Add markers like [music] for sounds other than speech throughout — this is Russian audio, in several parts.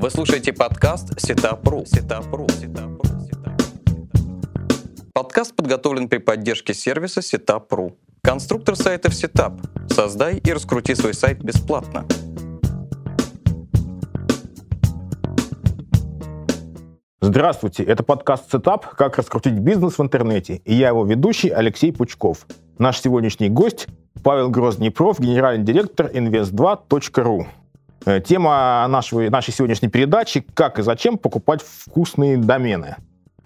Вы слушаете подкаст Setup.ru. Setup.ru. Setup.ru. Подкаст подготовлен при поддержке сервиса Setup.ru. Конструктор сайтов Setup. Создай и раскрути свой сайт бесплатно. Здравствуйте, это подкаст «Setup. Как раскрутить бизнес в интернете». И я его ведущий Алексей Пучков. Наш сегодняшний гость Павел Гросс-Днепров, генеральный директор invest2.ru. Э, тема нашего, нашей сегодняшней передачи «Как и зачем покупать вкусные домены».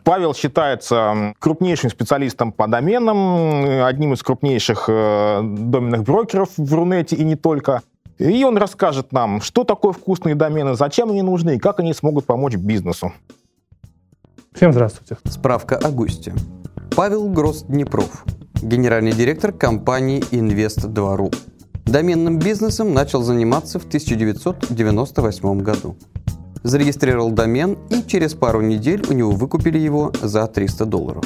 Павел считается крупнейшим специалистом по доменам, одним из крупнейших э, доменных брокеров в Рунете и не только. И он расскажет нам, что такое вкусные домены, зачем они нужны и как они смогут помочь бизнесу. Всем здравствуйте. Справка о госте. Павел Гроз-Днепров, генеральный директор компании Invest2.ru. Доменным бизнесом начал заниматься в 1998 году. Зарегистрировал домен, и через пару недель у него выкупили его за 300 долларов.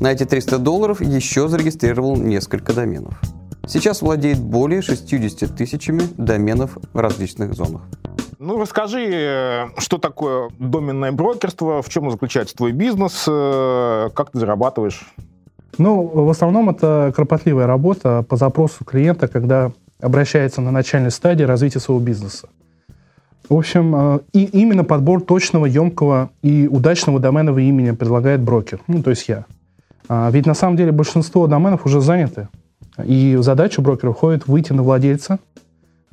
На эти 300 долларов еще зарегистрировал несколько доменов. Сейчас владеет более 60 тысячами доменов в различных зонах. Ну, расскажи, э, что такое доменное брокерство, в чем заключается твой бизнес, э, как ты зарабатываешь? Ну, в основном это кропотливая работа по запросу клиента, когда обращается на начальной стадии развития своего бизнеса. В общем, э, и именно подбор точного, емкого и удачного доменного имени предлагает брокер, ну, то есть я. А, ведь на самом деле большинство доменов уже заняты. И в задачу брокера входит выйти на владельца,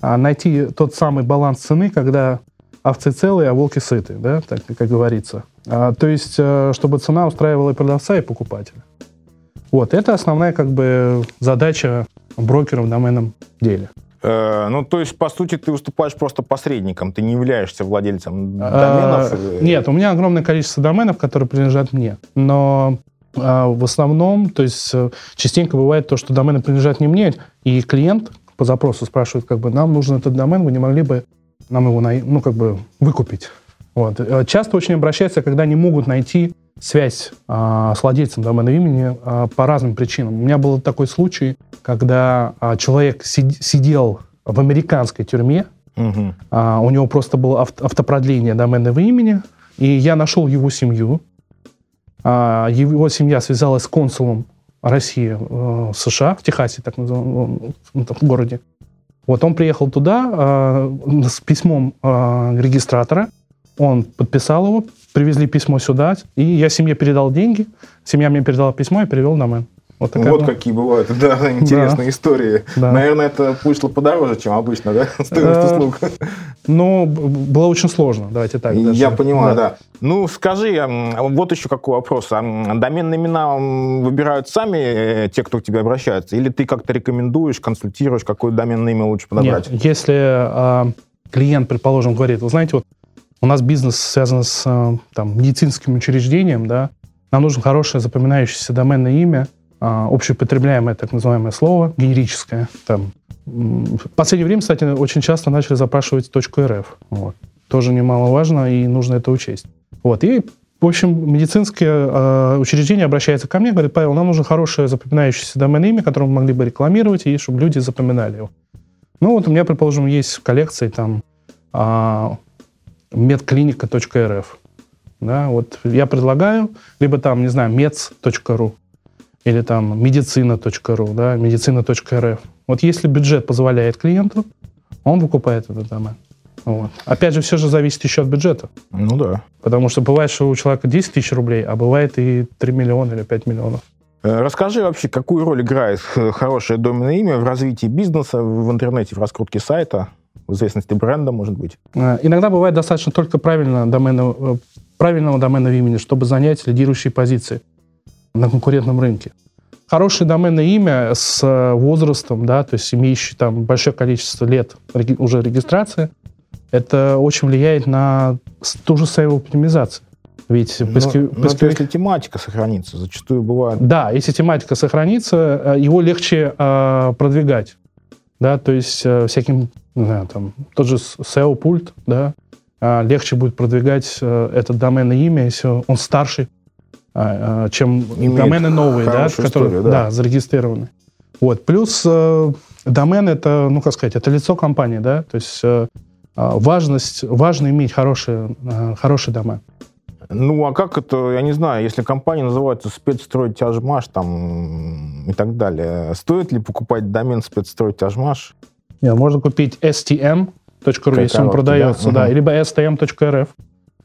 а, найти тот самый баланс цены, когда овцы целые, а волки сыты, да, так как говорится. А, то есть, э, чтобы цена устраивала и продавца, и покупателя. Вот, это основная как бы задача брокера в доменном деле. Э, ну, то есть, по сути, ты выступаешь просто посредником, ты не являешься владельцем доменов? Э, нет, у меня огромное количество доменов, которые принадлежат мне. Но э, в основном, то есть, частенько бывает то, что домены принадлежат не мне, и клиент по запросу спрашивает, как бы, нам нужен этот домен, вы не могли бы нам его, ну, как бы, выкупить? Вот. Часто очень обращаются, когда не могут найти связь а, с владельцем доменного имени а, по разным причинам. У меня был такой случай, когда а, человек сид, сидел в американской тюрьме, угу. у него просто было авто, автопродление доменного имени, и я нашел его семью. Его семья связалась с консулом России в США, в Техасе, так называемом, в городе. Вот он приехал туда э, с письмом э, регистратора, он подписал его, привезли письмо сюда, и я семье передал деньги, семья мне передала письмо и перевел домен. Вот, такая вот какие бывают, [laughs] да, интересные да. истории. Да. Наверное, это вышло подороже, чем обычно, да, [laughs] стоимость э, услуг. Ну, было очень сложно, давайте так. Даже. Я понимаю, да. да. Ну, скажи, вот еще какой вопрос. Доменные имена выбирают сами э, те, кто к тебе обращается, или ты как-то рекомендуешь, консультируешь, какое доменное имя лучше подобрать? Нет, если э, клиент, предположим, говорит, вы знаете, вот у нас бизнес связан с э, там, медицинским учреждением, да, нам нужно хорошее запоминающееся доменное имя, а, общепотребляемое так называемое слово, генерическое. Там. В последнее время, кстати, очень часто начали запрашивать .рф. Вот. Тоже немаловажно, и нужно это учесть. Вот. И, в общем, медицинское э, учреждение обращается ко мне, говорит, Павел, нам нужно хорошее запоминающееся доменное имя, которое мы могли бы рекламировать, и чтобы люди запоминали его. Ну вот у меня, предположим, есть в коллекции там э, medclinica.rf. Да, вот я предлагаю, либо там, не знаю, meds.ru, или там медицина.ру, да, медицина.рф. Вот если бюджет позволяет клиенту, он выкупает этот домен. Вот. Опять же, все же зависит еще от бюджета. Ну да. Потому что бывает, что у человека 10 тысяч рублей, а бывает и 3 миллиона или 5 миллионов. Э, расскажи вообще, какую роль играет хорошее доменное имя в развитии бизнеса в интернете, в раскрутке сайта, в известности бренда, может быть? Э, иногда бывает достаточно только правильно доменного, э, правильного доменного имени, чтобы занять лидирующие позиции на конкурентном рынке. Хорошее доменное имя с э, возрастом, да, то есть имеющий там большое количество лет уже регистрации, это очень влияет на ту же SEO оптимизацию. Ведь но, поисковик... но если тематика сохранится, зачастую бывает. Да, если тематика сохранится, его легче э, продвигать. Да, то есть э, всяким, не знаю, там, тот же SEO-пульт, да, э, легче будет продвигать э, это доменное имя, если он старший а, а, чем Имеет домены новые, да, которые историю, да. Да, зарегистрированы. Вот. Плюс э, домен это, ну как сказать, это лицо компании, да, то есть э, важность, важно иметь хороший, а, хороший домен. Ну, а как это, я не знаю, если компания называется спецстрой тяжмаш там и так далее, стоит ли покупать домен спецстрой тяжмаш? Нет, можно купить stm.ru, если он продается, да, да угу. либо stm.rf.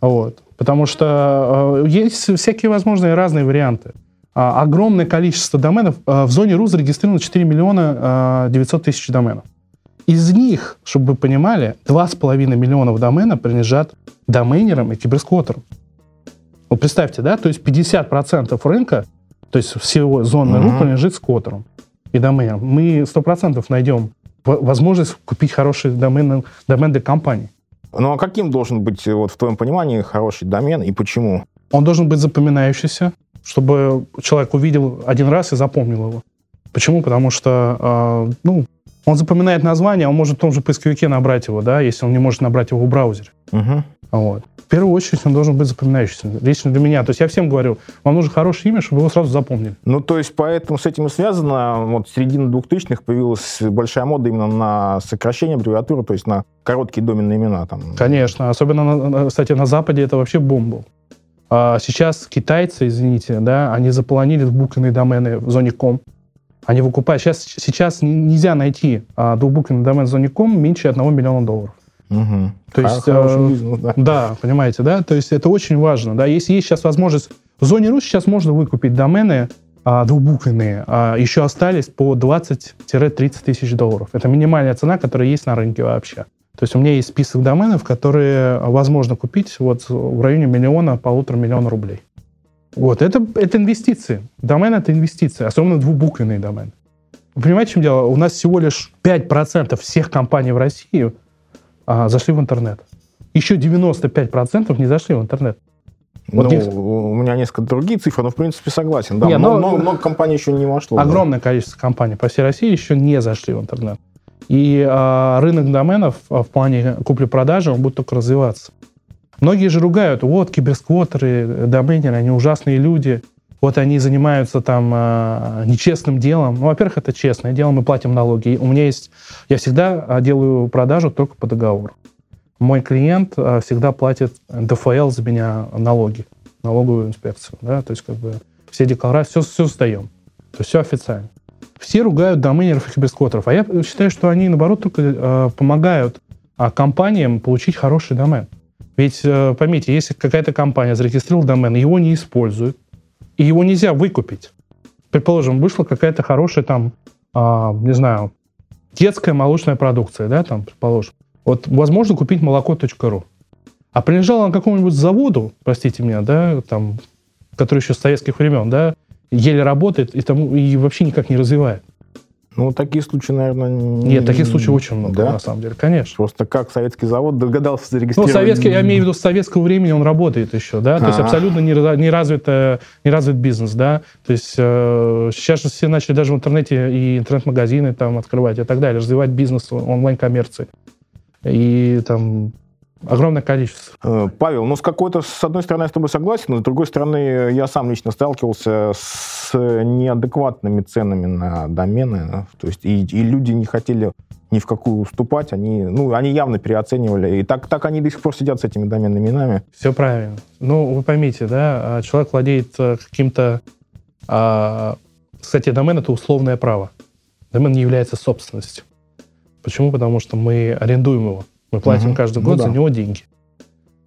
Вот. Потому что э, есть всякие возможные разные варианты. А, огромное количество доменов. Э, в зоне РУ зарегистрировано 4 миллиона э, 900 тысяч доменов. Из них, чтобы вы понимали, 2,5 миллиона доменов принадлежат доменерам и киберсквотерам. Вот представьте, да, то есть 50% рынка, то есть всего зоны uh-huh. принадлежит сквотерам и доменерам. Мы 100% найдем возможность купить хороший домен, домен для компании. Ну а каким должен быть, вот в твоем понимании, хороший домен и почему? Он должен быть запоминающийся, чтобы человек увидел один раз и запомнил его. Почему? Потому что, э, ну, он запоминает название, он может в том же поисковике набрать его, да, если он не может набрать его в браузере. Угу. Вот. В первую очередь он должен быть запоминающийся. Лично для меня. То есть я всем говорю, вам нужно хорошее имя, чтобы его сразу запомнили. Ну, то есть поэтому с этим и связано, вот в середине 2000-х появилась большая мода именно на сокращение аббревиатуры, то есть на короткие доменные имена. Там. Конечно. Особенно, кстати, на Западе это вообще бомба. А сейчас китайцы, извините, да, они заполонили двухбуквенные домены в зоне ком. Они выкупают. Сейчас, сейчас нельзя найти а, двухбуквенный домен в зоне ком меньше 1 миллиона долларов. Угу. То есть, э, бизнес, да. да, понимаете, да? То есть это очень важно. Да? Если есть сейчас возможность... В зоне РУ сейчас можно выкупить домены а, двухбуквенные, а, еще остались по 20-30 тысяч долларов. Это минимальная цена, которая есть на рынке вообще. То есть у меня есть список доменов, которые возможно купить вот в районе миллиона, полутора миллиона рублей. Вот, это, это инвестиции. Домен — это инвестиции, особенно двухбуквенные домены. Вы понимаете, в чем дело? У нас всего лишь 5% всех компаний в России а, зашли в интернет. Еще 95% не зашли в интернет. Вот ну, их... у меня несколько другие цифры, но в принципе согласен. Да, не, но, много, много компаний еще не вошло. Огромное да. количество компаний по всей России еще не зашли в интернет. И а, рынок доменов а, в плане купли-продажи, он будет только развиваться. Многие же ругают, вот киберсквотеры, доменеры, они ужасные люди, вот они занимаются там а, нечестным делом. Ну, во-первых, это честное дело, мы платим налоги. У меня есть, я всегда а, делаю продажу только по договору. Мой клиент а, всегда платит ДФЛ за меня налоги, налоговую инспекцию, да, то есть как бы все декларации, все, все сдаем. То есть все официально. Все ругают доменеров и киберсквотеров, а я считаю, что они, наоборот, только э, помогают э, компаниям получить хороший домен. Ведь, э, поймите, если какая-то компания зарегистрировала домен, его не использует, и его нельзя выкупить. Предположим, вышла какая-то хорошая там, а, не знаю, детская молочная продукция, да, там, предположим. Вот возможно купить молоко.ру. А принадлежала она какому-нибудь заводу, простите меня, да, там, который еще с советских времен, да, еле работает и, там, и вообще никак не развивает. Ну, такие случаи, наверное... Нет, таких случаев очень много, да? на самом деле, конечно. Просто как советский завод догадался зарегистрировать... Ну, советский, я имею в виду, с советского времени он работает еще, да, то есть абсолютно не, не, развит, не развит бизнес, да, то есть э, сейчас же все начали даже в интернете и интернет-магазины там открывать и так далее, развивать бизнес онлайн-коммерции. И там Огромное количество. Э, Павел, ну с какой-то, с одной стороны, я с тобой согласен, но с другой стороны, я сам лично сталкивался с неадекватными ценами на домены. То есть и, и люди не хотели ни в какую уступать, они, ну, они явно переоценивали. И так, так они до сих пор сидят с этими доменными именами. Все правильно. Ну, вы поймите, да, а, человек владеет э, каким-то... А, кстати, домен — это условное право. Домен не является собственностью. Почему? Потому что мы арендуем его. Мы платим угу. каждый год ну, да. за него деньги.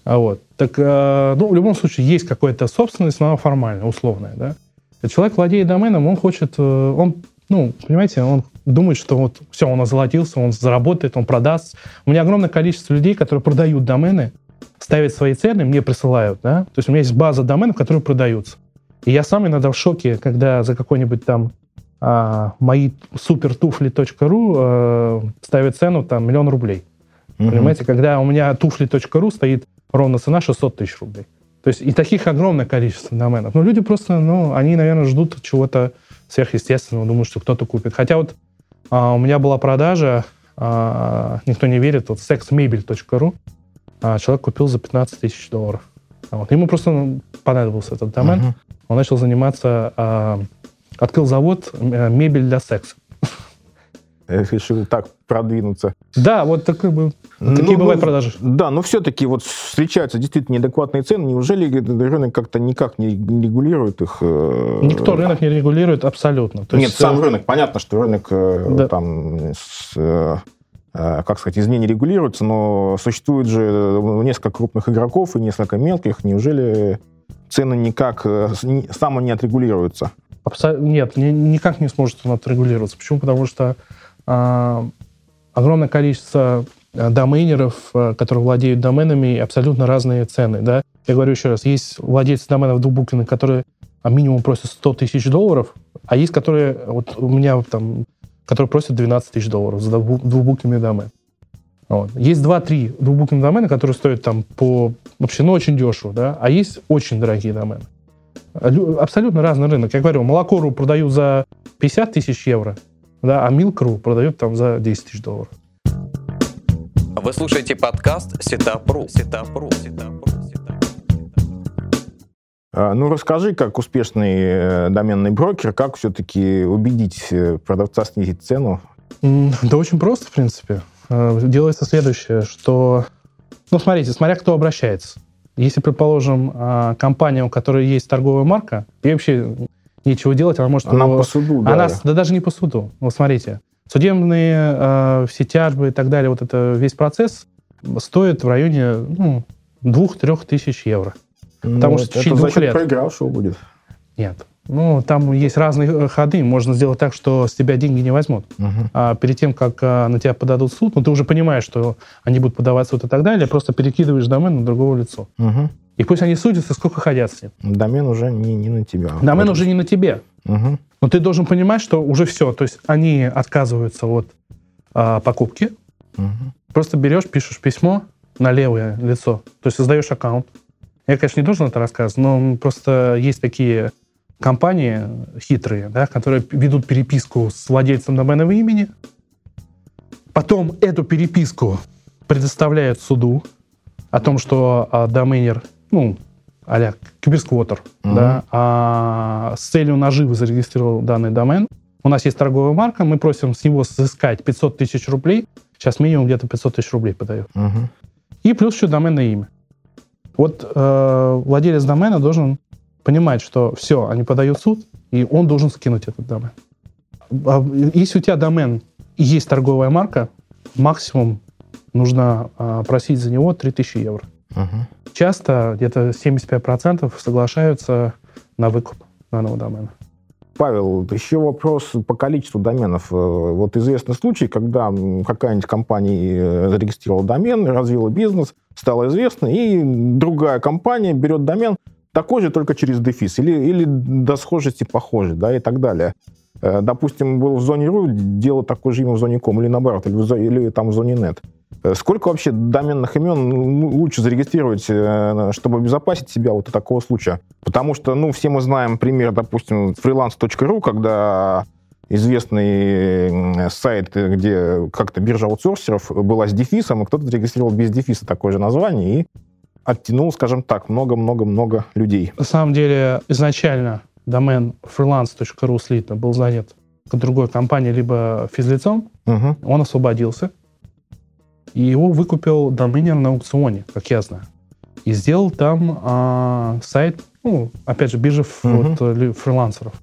А вот. Так, э, ну, в любом случае, есть какая-то собственность, но она формальная, условная, да. Человек владеет доменом, он хочет, э, он, ну, понимаете, он думает, что вот все, он озолотился, он заработает, он продаст. У меня огромное количество людей, которые продают домены, ставят свои цены, мне присылают, да. То есть у меня есть база доменов, которые продаются. И я сам иногда в шоке, когда за какой-нибудь там а, мои супертуфли.ру э, ставят цену там миллион рублей. Угу. Понимаете, когда у меня туфли.ру стоит ровно цена 600 тысяч рублей. То есть и таких огромное количество доменов. Но люди просто, ну, они, наверное, ждут чего-то сверхъестественного, думают, что кто-то купит. Хотя вот а, у меня была продажа, а, никто не верит, вот sexmebel.ru, а, человек купил за 15 тысяч долларов. А вот. Ему просто ну, понадобился этот домен. Uh-huh. Он начал заниматься, а, открыл завод а, мебель для секса. Решил так продвинуться. Да, вот так, как бы, Ну, такие ну, бывают продажи. Да, но все-таки вот встречаются действительно неадекватные цены. Неужели рынок как-то никак не регулирует их? э, Никто рынок не регулирует абсолютно. То Нет, есть, сам э, рынок. Понятно, что рынок э, Да. там с, как сказать, извне не регулируется, но существует же несколько крупных игроков и несколько мелких. Неужели цены никак само не отрегулируются? Абсо- Нет, ни- никак не сможет он отрегулироваться. Почему? Потому что огромное количество а, доменеров, а, которые владеют доменами, абсолютно разные цены. Да? Я говорю еще раз, есть владельцы доменов двухбуквенных, которые а, минимум просят 100 тысяч долларов, а есть, которые, вот у меня там, которые просят 12 тысяч долларов за дву- двухбуквенный домен. Вот. Есть 2-3 двухбуквенных домена, которые стоят там по вообще, ну, очень дешево, да, а есть очень дорогие домены. Лю- Абсолютно разный рынок. Я говорю, молоко.ру продают за 50 тысяч евро, да, а Milk.ru продают там за 10 тысяч долларов. Вы слушаете подкаст Setup.ru. Setup.ru. Setup.ru. А, Ну, расскажи, как успешный э, доменный брокер, как все-таки убедить э, продавца снизить цену? Да очень просто, в принципе. Э, Делается следующее, что... Ну, смотрите, смотря кто обращается. Если, предположим, а, компания, у которой есть торговая марка, и вообще нечего делать, она может... Она его- по суду, да. Она, да даже не по суду. Вот смотрите, судебные э, все тяжбы и так далее, вот это весь процесс стоит в районе ну, двух-трех тысяч евро. Ну, потому что в течение двух лет. проигравшего будет. Нет. Ну, там есть разные ходы. Можно сделать так, что с тебя деньги не возьмут. Мгм. А перед тем, как а, на тебя подадут в суд, ну, ты уже понимаешь, что они будут подавать в суд и так далее, просто перекидываешь домен на другого лицо. Мгм. И пусть они судятся, сколько хотят с ним. Домен уже не, не на тебя. Домен Вот. уже не на тебе. Мгм. Но ты должен понимать, что уже все. То есть они отказываются от а, покупки. Мгм. Просто берешь, пишешь письмо на левое лицо. То есть создаешь аккаунт. Я, конечно, не должен это рассказывать, но просто есть такие компании хитрые, да, которые ведут переписку с владельцем доменного имени. Потом эту переписку предоставляют суду о том, что а, доменер, ну, а-ля киберсквотер, Мгм. да, а, с целью наживы зарегистрировал данный домен. У нас есть торговая марка, мы просим с него сыскать 500 тысяч рублей. Сейчас минимум где-то 500 тысяч рублей подают. Мгм. И плюс еще доменное имя. Вот э, владелец домена должен понимать, что все, они подают суд, и он должен скинуть этот домен. А Если у тебя домен и есть торговая марка, максимум нужно а, просить за него 3000 евро. Мгм. Часто где-то 75% соглашаются на выкуп данного домена. Павел, еще вопрос по количеству доменов. Э, Вот известный случай, когда какая-нибудь компания э, зарегистрировала домен, развила бизнес, стала известной, и другая компания берет домен такой же, только через дефис, или, или до схожести похожий, да, и так далее. Э, Допустим, был в зоне .ру, дело такое же имя в зоне .com, или наоборот, или, или там в зоне .net. Э, Сколько вообще доменных имен лучше зарегистрировать, э, чтобы обезопасить себя вот от такого случая? Потому что, ну, все мы знаем пример, допустим, freelance.ru, когда известный м, сайт, э, где как-то биржа аутсорсеров была с дефисом, и кто-то зарегистрировал без дефиса такое же название и оттянул, скажем так, много-много-много людей. На самом деле, изначально домен freelance.ru слитно был занят другой компанией, либо физлицом. Мгм. Он освободился. И его выкупил доменер на аукционе, как я знаю. И сделал там а, сайт, ну, опять же, биржа Мгм. вот, э, фрилансеров.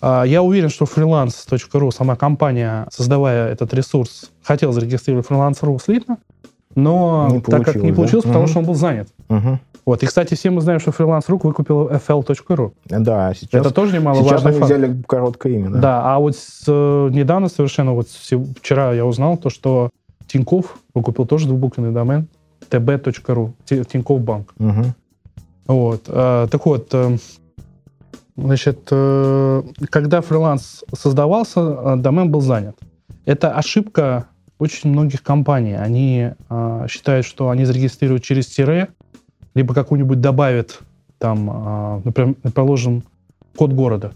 А, я уверен, что freelance.ru, сама компания, создавая этот ресурс, хотела зарегистрировать freelance.ru слитно, но Не так как не получилось, да? потому Мгм. что он был занят. Мгм. Вот. И, кстати, все мы знаем, что freelance.ru выкупил fl.ru. Да, сейчас, Это тоже сейчас немаловажный они факт. взяли короткое имя. Да. Да, а вот с, э, недавно совершенно, вот вчера я узнал то, что Тиньков выкупил тоже двухбуквенный домен tb.ru, Ти- Тиньков банк. Мгм. Вот. э, так вот, э, значит, э, когда фриланс создавался, домен был занят. Это ошибка очень многих компаний. Они считают, что они зарегистрируют через тире, либо какую-нибудь добавят там, например, предположим, код города.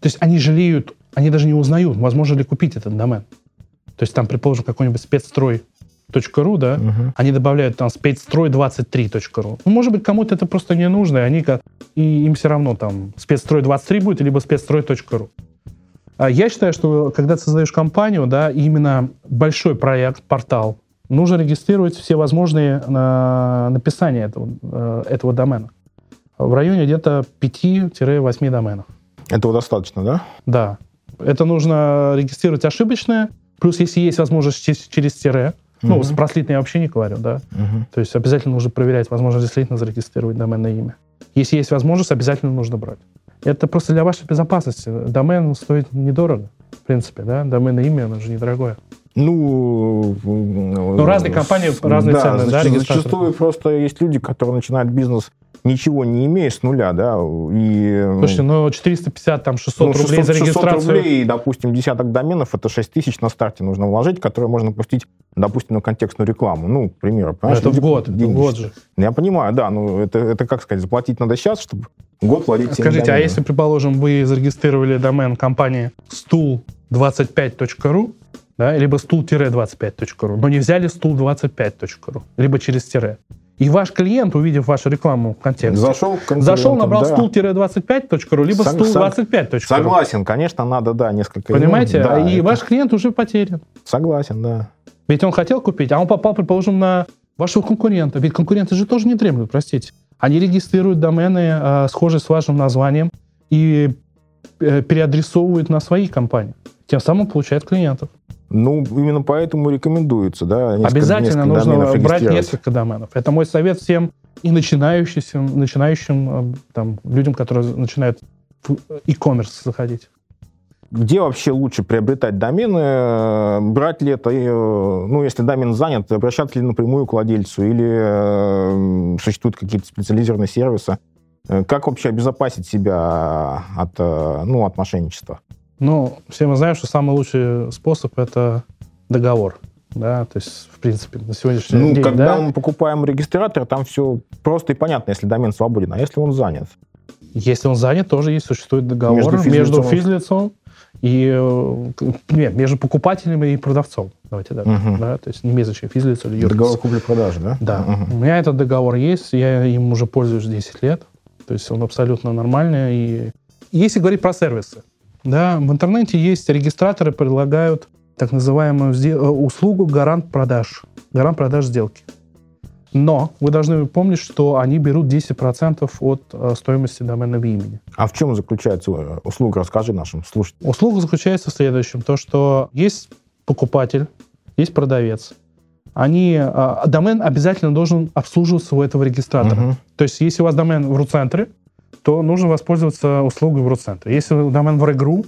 То есть они жалеют, они даже не узнают, возможно ли купить этот домен. То есть там, предположим, какой-нибудь спецстрой.ру, да, Мгм. они добавляют там спецстрой23.ру. Ну, может быть, кому-то это просто не нужно, и, они, ка- и им все равно там спецстрой23 будет, либо спецстрой.ру. А Я считаю, что когда ты создаешь компанию, да, именно большой проект, портал, нужно регистрировать все возможные э, написания этого, э, этого домена. В районе где-то 5-8 доменов. Этого достаточно, да? Да. Это нужно регистрировать ошибочное, плюс если есть возможность через, через тире, ну, с прослитной я вообще не говорю, да. Мгм. То есть обязательно нужно проверять, возможно, действительно зарегистрировать доменное имя. Если есть возможность, обязательно нужно брать. Это просто для вашей безопасности. Домен стоит недорого, в принципе, да. Доменное имя, оно же недорогое. Ну, ну, разные компании, разные цены, да? Зачастую просто есть люди, которые начинают бизнес ничего не имея с нуля, да, и... Слушайте, ну 450, там 600 ну, рублей за 600 регистрацию. рублей, допустим, десяток доменов, это 6 тысяч на старте нужно вложить, которые можно пустить, допустим, на контекстную рекламу. Ну, к примеру. Понимаешь, это в год, в деньги год же. Я понимаю, да, ну это, это как сказать, заплатить надо сейчас, чтобы год платить всем Скажите, а если, предположим, вы зарегистрировали домен компании stool25.ru, да, либо stool-25.ru, но не взяли stool25.ru, либо через тире, и ваш клиент, увидев вашу рекламу в контексте, Зашел, зашел, набрал да. stool-25.ru, либо Сог- stool25.ru. Согласен, конечно, надо, да, несколько... Понимаете? да, и это- ваш клиент уже потерян. Согласен, да. Ведь он хотел купить, а он попал, предположим, на вашего конкурента. Ведь конкуренты же тоже не дремлют, простите. Они регистрируют домены, э, схожие с вашим названием, и э, переадресовывают на свои компании. Тем самым получают клиентов. Ну, именно поэтому рекомендуется, да. несколько- Обязательно несколько нужно брать несколько доменов. Это мой совет всем и начинающим, начинающим э, там, людям, которые начинают в e-commerce заходить. Где вообще лучше приобретать домены? Брать ли это, э, ну, если домен занят, обращаться ли напрямую к владельцу или э, существуют какие-то специализированные сервисы? Как вообще обезопасить себя от, ну, от мошенничества? Ну, все мы знаем, что самый лучший способ – это договор. Да, то есть, в принципе, на сегодняшний Ну, день, когда да, мы покупаем регистратор, там все просто и понятно, если домен свободен. А если он занят? Если он занят, тоже есть, существует договор Между между физлицом. физлицом, и э, нет, между покупателем и продавцом. Давайте так. Мгм. Да, то есть не имеет значения, физлиц или юрлиц. Договор купли-продажи, да? Да. Мгм. У меня этот договор есть, я им уже пользуюсь 10 лет. То есть он абсолютно нормальный. И если говорить про сервисы, да, в интернете есть регистраторы, предлагают так называемую э, услугу гарант продаж. Гарант продаж сделки. Но вы должны помнить, что они берут 10% от э, стоимости доменного имени. А в чем заключается э, услуга? Расскажи нашим слушателям. Услуга заключается в следующем. То, что есть покупатель, есть продавец. Они, домен обязательно должен обслуживаться у этого регистратора. Мгм. То есть, если у вас домен в RU-центре, то нужно воспользоваться услугой в RU-центре. Если домен в РЭГРУ,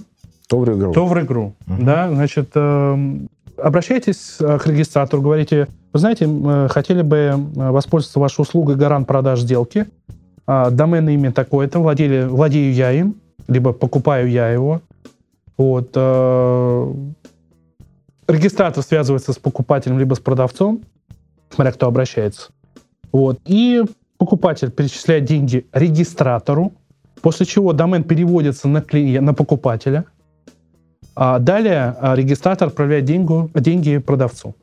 То в игру. то в РЭГРУ. Мгм. Да, значит, эм, обращайтесь э, к регистратору, говорите, вы знаете, мы хотели бы э, воспользоваться вашей услугой гарант продаж сделки. А, Доменное имя такое-то, владели, владею я им, либо покупаю я его. Вот. э, Регистратор связывается с покупателем, либо с продавцом, смотря кто обращается. Вот. И покупатель перечисляет деньги регистратору, после чего домен переводится на, клиент, на покупателя, а далее а, регистратор отправляет деньги, деньги продавцу.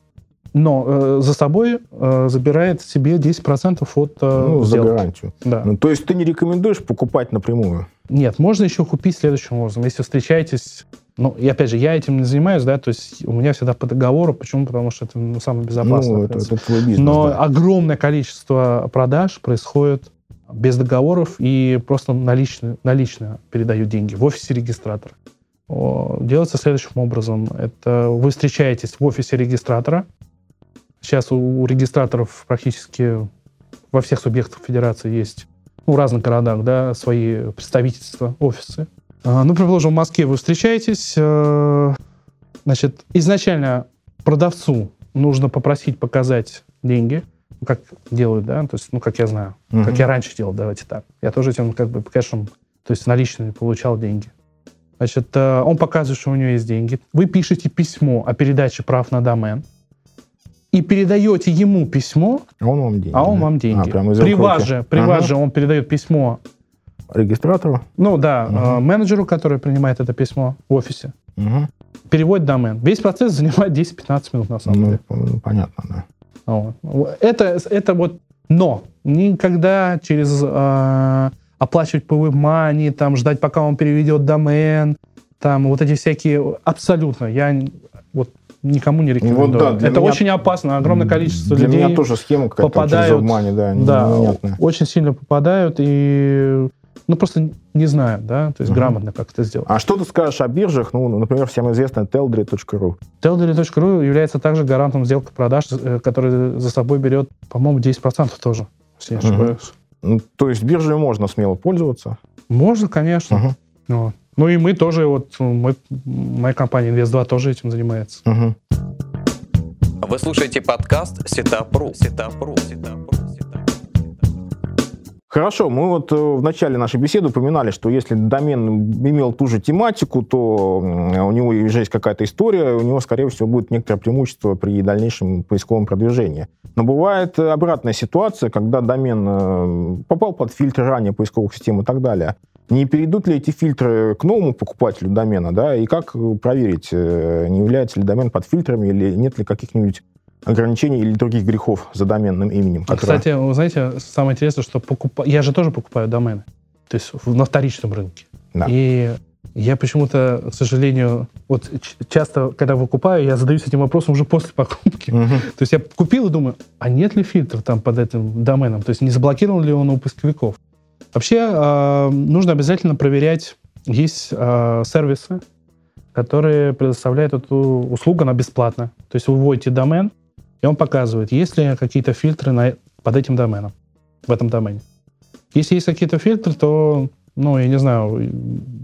Но э, за собой э, забирает себе 10% от э, Ну, за сделки. гарантию. Да. Ну, то есть ты не рекомендуешь покупать напрямую? Нет, можно еще купить следующим образом. Если встречаетесь, ну, и опять же, я этим не занимаюсь, да, то есть у меня всегда по договору. Почему? Потому что это ну, самое безопасное. ну, это, это твой бизнес. Но да. огромное количество продаж происходит без договоров и просто налично, налично передают деньги в офисе регистратора. Делается следующим образом. Это вы встречаетесь в офисе регистратора. Сейчас у, у регистраторов практически во всех субъектах федерации есть ну, в разных городах, да, свои представительства, офисы. А, Ну, предположим, в Москве вы встречаетесь, э, значит, изначально продавцу нужно попросить показать деньги, ну, как делают, да, то есть, ну, как я знаю, Мгм. как я раньше делал, давайте так. Я тоже этим как бы кэшем, то есть наличными получал деньги. Значит, э, он показывает, что у него есть деньги. Вы пишете письмо о передаче прав на домен и передаете ему письмо, А он вам деньги. а он да? вам деньги. А, прямо из при вас же, при Ага. вас же он передает письмо, Регистратору? ну да, Мгм. э, менеджеру, который принимает это письмо в офисе, Мгм. переводит домен. Весь процесс занимает [laughs] 10-15 минут на самом Ну, деле. ну, понятно, да. Вот. Это, это вот но. Никогда через э, оплачивать по WebMoney, там, ждать, пока он переведет домен, там вот эти всякие... Абсолютно. Я вот никому не рекомендую. Вот да, это меня- очень опасно. Огромное количество Для людей меня тоже схема какая-то попадают- обмане, да, да, непонятная. очень сильно попадают и ну просто не знают, да, то есть Мгм. грамотно как это сделать. А что ты скажешь о биржах? Ну, например, всем известная teldry.ru. Telderi.ru является также гарантом сделки продаж, э, который за собой берет, по-моему, 10% тоже, если я Мгм. ошибаюсь. Ну, То есть биржей можно смело пользоваться. Можно, конечно. Мгм. Вот. Ну и мы тоже, вот мы, моя компания Invest2 тоже этим занимается. Мгм. Вы слушаете подкаст Setup.ru. Setup.ru. Setup.ru. Хорошо, мы вот э, в начале нашей беседы упоминали, что если домен имел ту же тематику, то у него уже есть какая-то история, у него, скорее всего, будет некоторое преимущество при дальнейшем поисковом продвижении. Но бывает обратная ситуация, когда домен э, попал под фильтр ранее поисковых систем и так далее. Не перейдут ли эти фильтры к новому покупателю домена, да, и как э, проверить, э, не является ли домен под фильтрами или нет ли каких-нибудь ограничений или других грехов за доменным именем? Которые- Кстати, вы знаете, самое интересное, что покупа... я же тоже покупаю домены, то есть на вторичном рынке. Да. И я почему-то, к сожалению, вот часто, когда выкупаю, я задаюсь этим вопросом уже после покупки. Мгм. То есть я купил и думаю, а нет ли фильтра там под этим доменом? То есть не заблокирован ли он у поисковиков? Вообще э, нужно обязательно проверять, есть э, сервисы, которые предоставляют эту услугу, она бесплатна. То есть вы вводите домен, и он показывает, есть ли какие-то фильтры на, под этим доменом, в этом домене. Если есть какие-то фильтры, то, ну, я не знаю,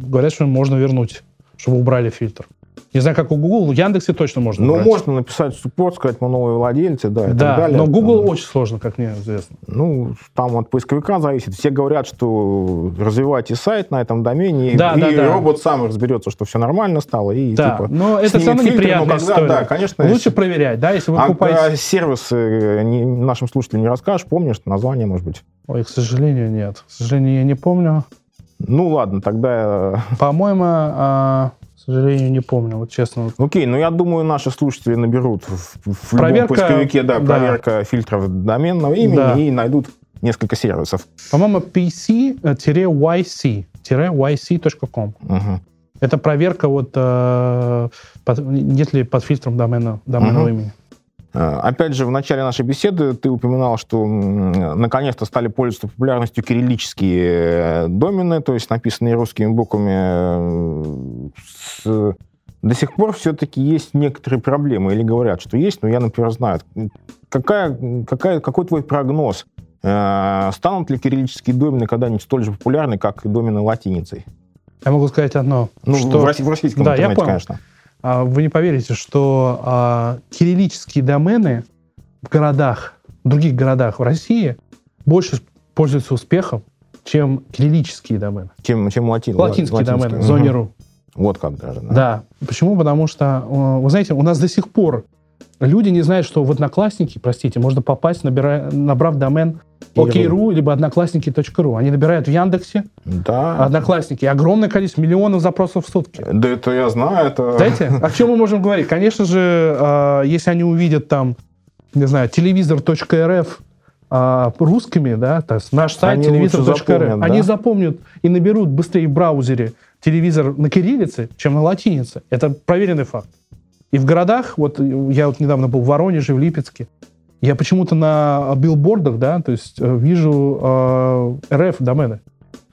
говорят, что можно вернуть, чтобы убрали фильтр. Не знаю, как у Google, в Яндексе точно можно Ну, убрать. можно написать суппорт, сказать, мы новые владельцы, да, и Да, так далее. но Google Там, очень сложно, как мне известно. Ну, там от поисковика зависит. Все говорят, что развивайте сайт на этом домене, Да, и да, да. робот сам разберется, что все нормально стало, и Да, типа... но это все равно неприятная когда- история. Да, конечно. Лучше проверять, да, если вы а покупаете... про сервисы э, не- нашим слушателям не расскажешь, помнишь название, может быть? Ой, к сожалению, нет. К сожалению, я не помню. Ну, ладно, тогда... э, По-моему, а, сожалению, не помню, вот честно. Окей, ну я думаю, наши слушатели наберут в, в любом Проверка, поисковике, да, да. проверка фильтров доменного имени Да. и найдут несколько сервисов. По-моему, pc-yc-yc.com. Мгм. Это проверка вот э, под- нет ли под фильтром домена, доменного Мгм. имени. Э, Опять же, в начале нашей беседы ты упоминал, что наконец-то стали пользоваться популярностью кириллические э, домены, то есть написанные русскими буквами. Э, До сих пор все-таки есть некоторые проблемы, или говорят, что есть, но я, например, знаю. Какая, какая, какой твой прогноз? Э, Станут ли кириллические домены когда-нибудь столь же популярны, как и домены латиницей? Я могу сказать одно. Ну, что, в, россий- в российском Да, я интернете, понял. конечно. а, вы не поверите, что а, кириллические домены в городах, в других городах в России больше пользуются успехом, чем кириллические домены. Чем, чем латин, Латинские латинские. домены, в зоне Мгм. .ру. Вот как даже. да? Да. Почему? Потому что, э, вы знаете, у нас до сих пор люди не знают, что в Одноклассники, простите, можно попасть, набирая, набрав домен ok.ru, либо одноклассники.ру. Они набирают в Яндексе Да. Одноклассники. Огромное количество, миллионов запросов в сутки. Да это я знаю, это... Знаете, о чем мы можем говорить? Конечно же, э, если они увидят там, не знаю, телевизор.рф э, русскими, да, то есть наш сайт Они телевизор.рф, они да? запомнят и наберут быстрее в браузере телевизор на кириллице, чем на латинице. Это проверенный факт. И в городах, вот я вот недавно был в Воронеже, в Липецке, я почему-то на билбордах, да, то есть э, вижу э, РФ домены,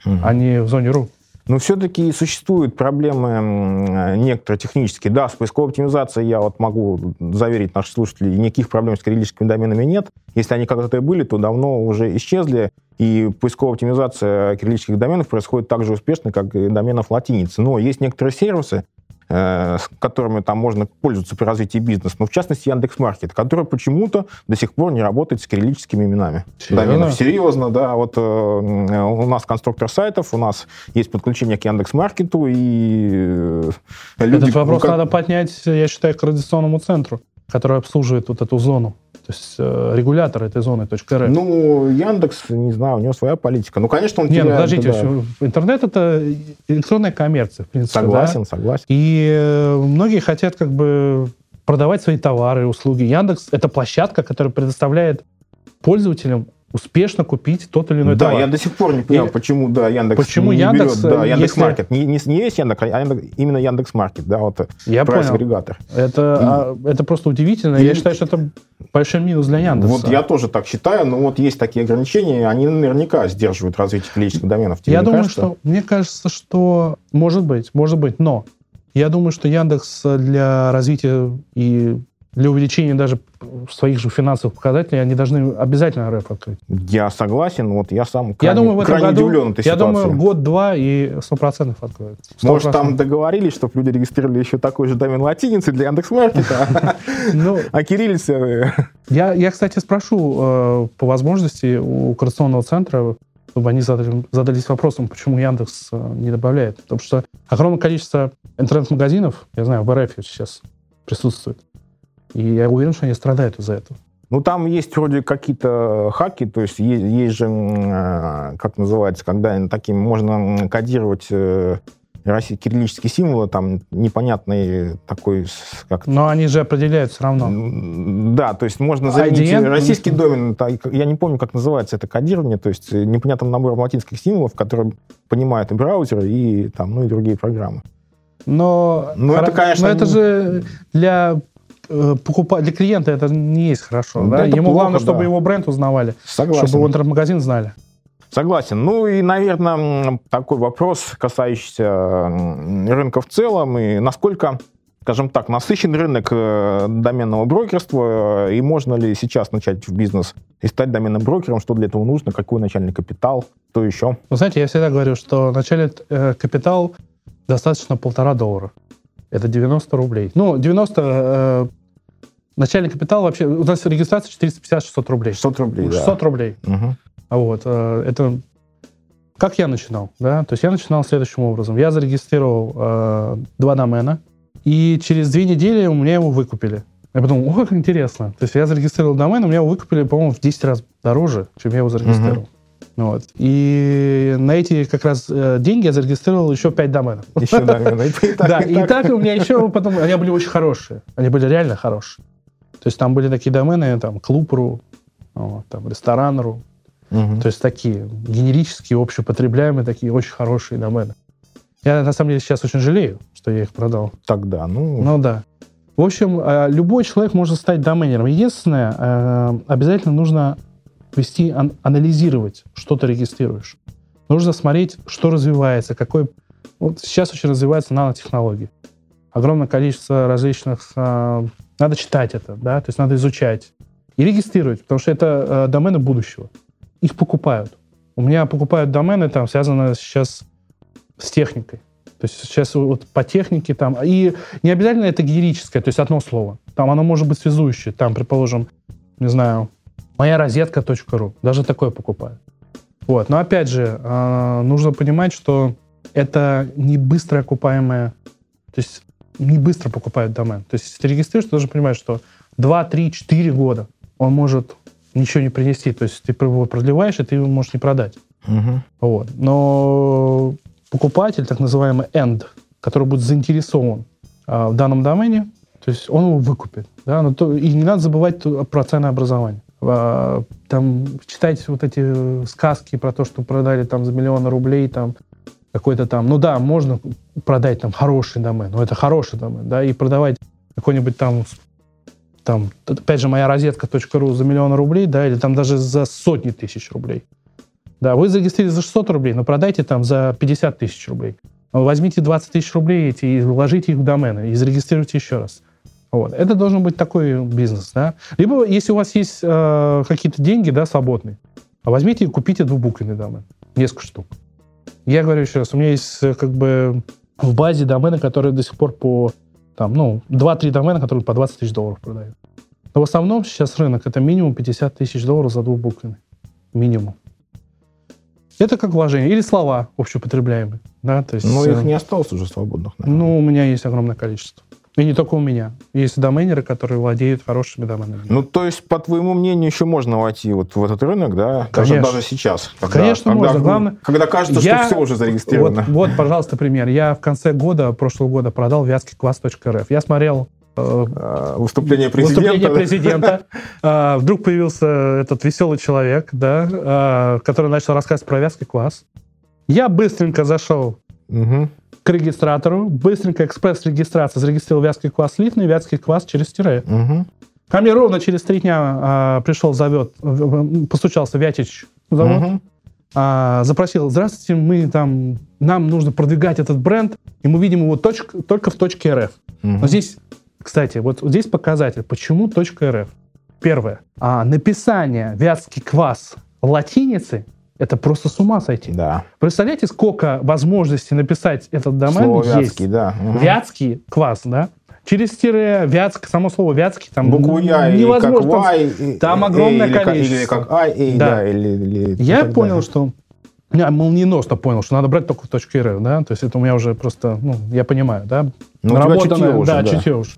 Мгм. а не в зоне РУ. Но все-таки существуют проблемы некоторые технические. Да, с поисковой оптимизацией я вот могу заверить наших слушателей, никаких проблем с кириллическими доменами нет. Если они когда-то и были, то давно уже исчезли. И поисковая оптимизация кириллических доменов происходит так же успешно, как и доменов латиницы. Но есть некоторые сервисы, э, с которыми там можно пользоваться при развитии бизнеса, ну, в частности, Яндекс.Маркет, который почему-то до сих пор не работает с кириллическими именами. Серьезно? доменов. Серьезно, да. Вот э, у нас конструктор сайтов, у нас есть подключение к Яндекс.Маркету, и э, люди... Этот вопрос как- надо поднять, я считаю, к координационному центру, который обслуживает вот эту зону. То есть э, регулятор этой зоны .рф. Ну, Яндекс, не знаю, у него своя политика. Ну, конечно, он Не, ну подождите, да. всё, интернет это электронная коммерция, в принципе. Согласен, да. согласен. И э, многие хотят как бы продавать свои товары и услуги. Яндекс это площадка, которая предоставляет пользователям успешно купить тот или иной да, товар. я до сих пор не понял, Или- почему да, Яндекс Почему не Яндекс, берет, да, э, Яндекс если- Маркет. Не, не, не есть Яндекс, а Яндекс- именно Яндекс Маркет, да, вот Я понял. прайс-агрегатор. Это, а, это просто удивительно. Я И- считаю, что это большой минус для Яндекса. Вот я тоже так считаю, но вот есть такие ограничения, они наверняка сдерживают развитие клинических доменов. Тебе Я думаю, кажется? что мне кажется, что может быть, может быть, но я думаю, что Яндекс для развития и для увеличения даже своих же финансовых показателей они должны обязательно РФ открыть. Я согласен, вот я сам я крайне, думаю, в этом крайне году, удивлен этой я ситуации. думаю, год-два и сто процентов откроют. Может, 100%. там договорились, чтобы люди регистрировали еще такой же домен латиницы для Яндекс.Маркета, [laughs] Ну, а кириллица... э, я, я, кстати, спрошу э, по возможности у координационного центра, чтобы они задали- задались вопросом, почему Яндекс э, не добавляет. Потому что огромное количество интернет-магазинов, я знаю, в РФ сейчас присутствует. И я уверен, что они страдают из-за этого. Ну, там есть вроде какие-то хаки, то есть есть, есть же, э, как называется, когда таким можно кодировать э, россий- кириллические символы, там непонятный такой, как Но они же определяют все равно. Да, то есть можно заменить IDN? российский домен, та- я не помню, как называется это кодирование, то есть непонятным набором латинских символов, которые понимают и браузеры, и, там, ну, и другие программы. Но, Ну, это, хоро- конечно, но это же для э, покупа- для клиента это не есть хорошо. Ну, да? это Ему плохо, главное, чтобы да. его бренд узнавали, Согласен. чтобы его интернет-магазин знали. Согласен. Ну и, наверное, такой вопрос, касающийся рынка в целом, и насколько, скажем так, насыщен рынок э, доменного брокерства, и можно ли сейчас начать в бизнес и стать доменным брокером, что для этого нужно, какой начальный капитал, что еще? Вы знаете, я всегда говорю, что вначале э, капитал достаточно полтора доллара. Это 90 рублей. Ну, 90... э, начальный капитал вообще... У нас регистрация 450-600 рублей. 600 рублей, да. 600 рублей. Мгм. А Вот. э, Это... Как я начинал, да? То есть я начинал следующим образом. Я зарегистрировал э, два домена, и через две недели у меня его выкупили. Я подумал, о, как интересно. То есть я зарегистрировал домен, у меня его выкупили, по-моему, в 10 раз дороже, чем я его зарегистрировал. Вот. И на эти как раз э, деньги я зарегистрировал еще 5 доменов. Еще домен. [laughs] И так, Да, и так. у меня еще потом... Они были очень хорошие. Они были реально хорошие. То есть там были такие домены, там, клуб.ру, там, ресторан.ру, то есть такие генерические, общепотребляемые, такие очень хорошие домены. Я, на самом деле, сейчас очень жалею, что я их продал. Тогда, ну, Ну да. В общем, э, любой человек может стать доменером. Единственное, э, обязательно нужно вести, ан- анализировать, что ты регистрируешь. Нужно смотреть, что развивается, какой... Вот сейчас очень развиваются нанотехнологии. Огромное количество различных... э, Надо читать это, да, то есть надо изучать. И регистрировать, потому что это э, домены будущего. Их покупают. У меня покупают домены, там, связанные сейчас с техникой. То есть сейчас вот по технике там... И не обязательно это генерическое, то есть одно слово. Там оно может быть связующее. Там, предположим, не знаю, моя розетка.ру. Даже такое покупают. Вот. Но опять же, э, нужно понимать, что это не быстро окупаемое... То есть не быстро покупают домен. То есть если ты регистрируешь, ты должен понимать, что 2, 3, 4 года он может ничего не принести. То есть ты его продлеваешь, и ты его можешь не продать. мгм. Вот. Но покупатель, так называемый end, который будет заинтересован а, в данном домене, то есть он его выкупит. Да? Но то, и не надо забывать про ценообразование. А, там читайте вот эти э, сказки про то, что продали там за миллионы рублей, там какой-то там, ну да, можно продать там хороший домен, но это хороший домен, да, и продавать какой-нибудь там, там, опять же, моя розетка.ру за миллион рублей, да, или там даже за сотни тысяч рублей. Да, вы зарегистрировали за 600 рублей, но продайте там за 50 тысяч рублей. Возьмите 20 тысяч рублей эти и вложите их в домены и зарегистрируйте еще раз. Вот. Это должен быть такой бизнес. Да? Либо, если у вас есть э, какие-то деньги да, свободные, возьмите и купите двухбуквенный домен. Несколько штук. Я говорю еще раз, у меня есть э, как бы в базе домены, которые до сих пор по там, ну, 2-3 домена, которые по 20 тысяч долларов продают. Но в основном сейчас рынок это минимум 50 тысяч долларов за двухбуквенный. Минимум. Это как вложение. Или слова общеупотребляемые. Да? То есть, Но э, их не осталось уже свободных, наверное. ну, у меня есть огромное количество. И не только у меня. Есть доменеры, которые владеют хорошими доменами. Ну, то есть, по твоему мнению, еще можно войти вот в этот рынок, да? Даже, Конечно. даже сейчас. Конечно, можно. ну, Главное- Когда кажется, Я- что все уже зарегистрировано. Вот, вот, пожалуйста, пример. Я в конце года, прошлого года продал вятский квас.рф. Я смотрел э, выступление президента. Выступление президента. А, вдруг появился этот веселый человек, да, а, который начал рассказывать про вязкий квас. Я быстренько зашел Мгм. К регистратору, быстренько экспресс-регистрация, зарегистрировал вязкий квас слитный, вязкий квас через тире. Мгм. Ко мне ровно через три дня а, пришел в- постучался Вятич завод, Мгм. а, запросил, здравствуйте, мы там, нам нужно продвигать этот бренд, и мы видим его точк- только в точке РФ. Мгм. Но здесь, кстати, вот здесь показатель, почему точка РФ. Первое. А, написание вятский квас латиницы это просто с ума сойти. Да. Представляете, сколько возможностей написать этот домен Слово есть? вятский, да. Мгм. Вятский квас, да? Через тире, вятск, само слово вятский, там Букву Я как невозможно. там- Y, там и- огромное или как- количество. Или как и, Да. да. или, или Я понял, далее. что я молниеносно понял, что надо брать только в точке РФ, да, то есть это у меня уже просто, ну, я понимаю, да, Ну, наработанное, уже, да, да. чутье уже.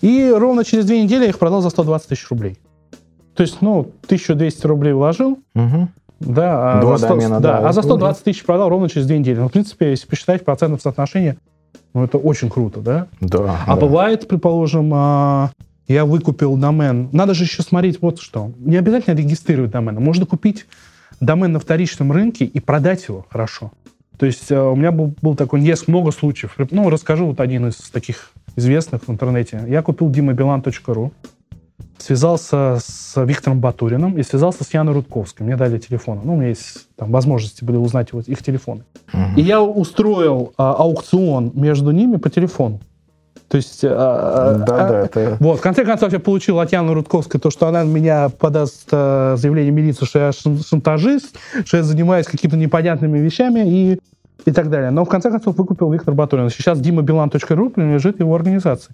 И ровно через две недели я их продал за 120 тысяч рублей. То есть, ну, 1200 рублей вложил, Мгм. Да, а, Два за 100 домена, да, да, а за это 120 тысяч продал ровно через две недели. Ну, в принципе, если посчитать в процентном соотношении, ну, это очень круто, да? Да. А да. бывает, предположим, а, я выкупил домен. Надо же еще смотреть вот что. Не обязательно регистрировать домен. Можно купить домен на вторичном рынке и продать его хорошо. То есть э, у меня был, был такой, есть много случаев. Ну, расскажу вот один из таких известных в интернете. Я купил dimabilan.ru, связался с Виктором Батуриным и связался с Яной Рудковской. Мне дали телефон. Ну, у меня есть там возможности были узнать его, их телефоны. Мгм. И я устроил а, аукцион между ними по телефону. То есть... а, Да, а, да, это... Вот, в конце концов, я получил от Яны Рудковской то, что она на меня подаст э, заявление в милицию, что я шан- шантажист, что я занимаюсь какими-то непонятными вещами и, и так далее. Но в конце концов выкупил Виктор Батурин. Сейчас dimabilan.ru принадлежит его организации.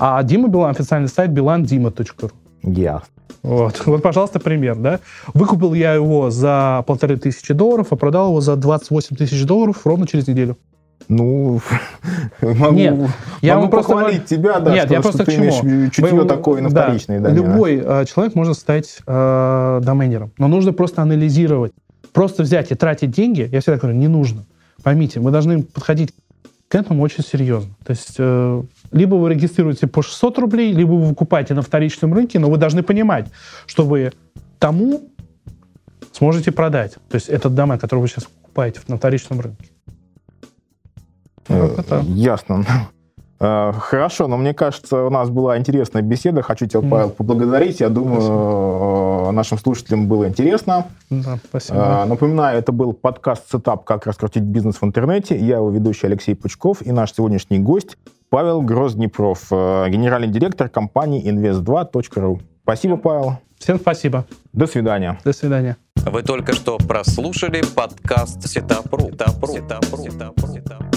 А Дима Билан, официальный сайт bilandima.ru. Я. Вот. вот, пожалуйста, пример, да. Выкупил я его за полторы тысячи долларов, а продал его за 28 тысяч долларов ровно через неделю. Ну, [laughs] могу, Нет, я могу просто похвалить тебя, да, Нет, что, я что просто ты к чему? имеешь чутье Вы- такое на да, вторичные домены. Любой э, человек может стать э, доменером, но нужно просто анализировать. Просто взять и тратить деньги, я всегда говорю, не нужно. Поймите, мы должны подходить к этому очень серьезно. То есть э, либо вы регистрируете по 600 рублей, либо вы выкупаете на вторичном рынке, но вы должны понимать, что вы тому сможете продать. То есть этот домен, который вы сейчас покупаете на вторичном рынке. Э, Вот это. Ясно. Э, Хорошо, но мне кажется, у нас была интересная беседа. Хочу тебя. Павел, поблагодарить. Я думаю, э, нашим слушателям было интересно. Да, спасибо. Э, Напоминаю, это был подкаст «Setup. Как раскрутить бизнес в интернете». Я его ведущий Алексей Пучков и наш сегодняшний гость Павел Гросс-Днепров, э, генеральный директор компании invest2.ru. Спасибо, Павел. Всем спасибо. До свидания. До свидания. Вы только что прослушали подкаст. Сетапру. Сетапру. Сетапру. Сетапру.